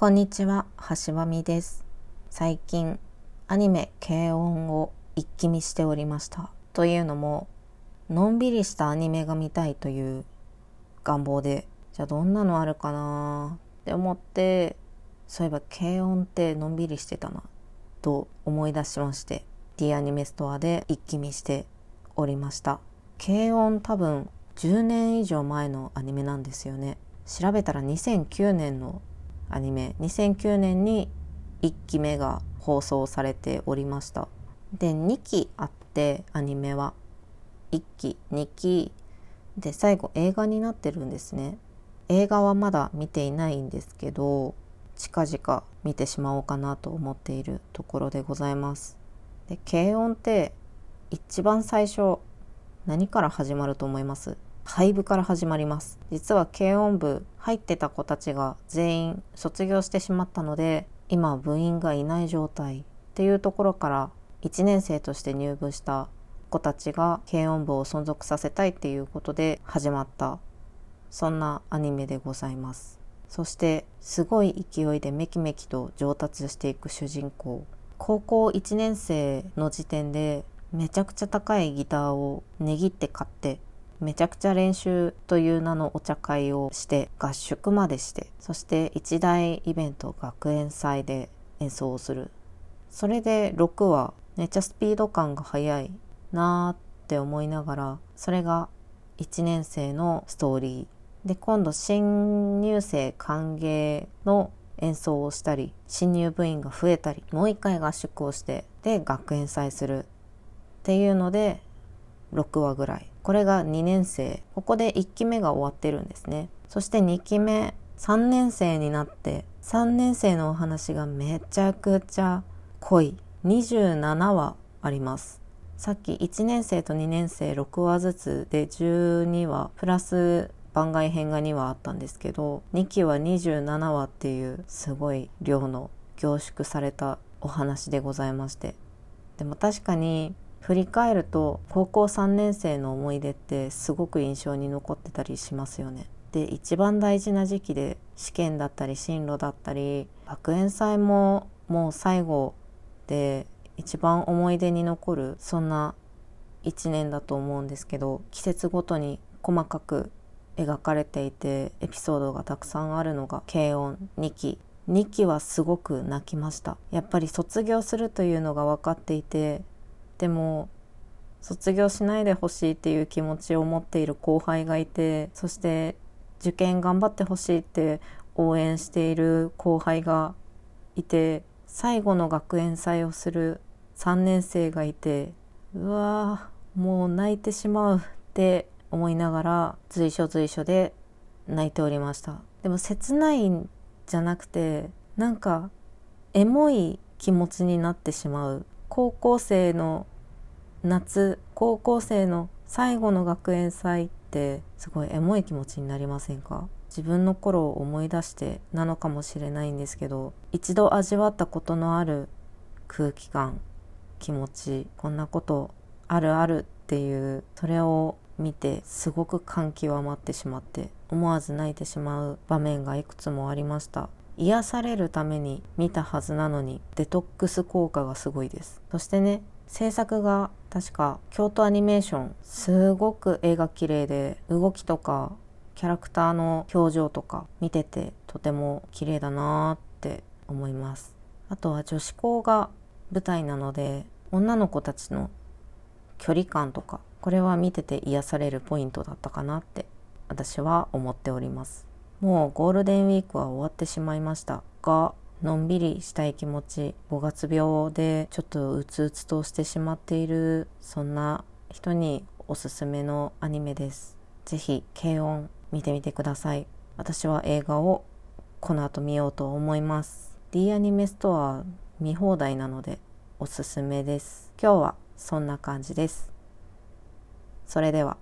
こんにちは、橋場美です。最近、アニメ、軽音を一気見しておりました。というのも、のんびりしたアニメが見たいという願望で、じゃあどんなのあるかな？って思って、そういえば軽音ってのんびりしてたな、と思い出しまして、D アニメストアで一気見しておりました。軽音多分10年以上前のアニメなんですよね。調べたら2009年のアニメ。2009年に1期目が放送されておりました。で2期あってアニメは。1期2期で最後映画になってるんですね。映画はまだ見ていないんですけど近々見てしまおうかなと思っているところでございます。で軽音って一番最初何から始まると思います？廃部から始まります。実は軽音部入ってた子たちが全員卒業してしまったので今部員がいない状態。っていうところから1年生として入部した子たちが軽音部を存続させたいっていうことで始まった。そんなアニメでございます。そしてすごい勢いでメキメキと上達していく主人公。高校1年生の時点でめちゃくちゃ高いギターを値切って買ってめちゃくちゃ練習という名のお茶会をして合宿までしてそして一大イベント学園祭で演奏をする。それで6はめっちゃスピード感が速いなーって思いながらそれが1年生のストーリー。で今度新入生歓迎の演奏をしたり新入部員が増えたりもう一回合宿をしてで学園祭するっていうので6話ぐらい。これが2年生。ここで1期目が終わってるんですね。そして2期目3年生になって3年生のお話がめちゃくちゃ濃い。27話あります。さっき1年生と2年生6話ずつで12話プラス番外編が2話あったんですけど2期は27話っていうすごい量の凝縮されたお話でございまして。でも確かに振り返ると高校3年生の思い出ってすごく印象に残ってたりしますよね。で一番大事な時期で試験だったり進路だったり学園祭ももう最後で一番思い出に残るそんな1年だと思うんですけど季節ごとに細かく描かれていてエピソードがたくさんあるのが軽音2期2期はすごく泣きましたやっぱり卒業するというのが分かっていてでも卒業しないでほしいっていう気持ちを持っている後輩がいてそして受験頑張ってほしいって応援している後輩がいて最後の学園祭をする3年生がいてうわーもう泣いてしまうって思いながら随所随所で泣いておりました。でも切ないんじゃなくてなんかエモい気持ちになってしまう。高校生の夏高校生の最後の学園祭ってすごいエモい気持ちになりませんか？自分の頃を思い出してなのかもしれないんですけど一度味わったことのある空気感気持ちこんなことあるあるっていうそれを見てすごく感極まってしまって思わず泣いてしまう場面がいくつもありました。癒されるために見たはずなのにデトックス効果がすごいです。そしてね制作が確か京都アニメーションすごく絵が綺麗で動きとかキャラクターの表情とか見ててとても綺麗だなーって思います。あとは女子校が舞台なので女の子たちの距離感とかこれは見てて癒されるポイントだったかなって私は思っております。もうゴールデンウィークは終わってしまいましたがのんびりしたい気持ち5月病でちょっとうつうつとしてしまっているそんな人におすすめのアニメです。ぜひ軽音見てみてください。私は映画をこの後見ようと思います。D アニメストア見放題なのでおすすめです。今日はそんな感じです。それでは。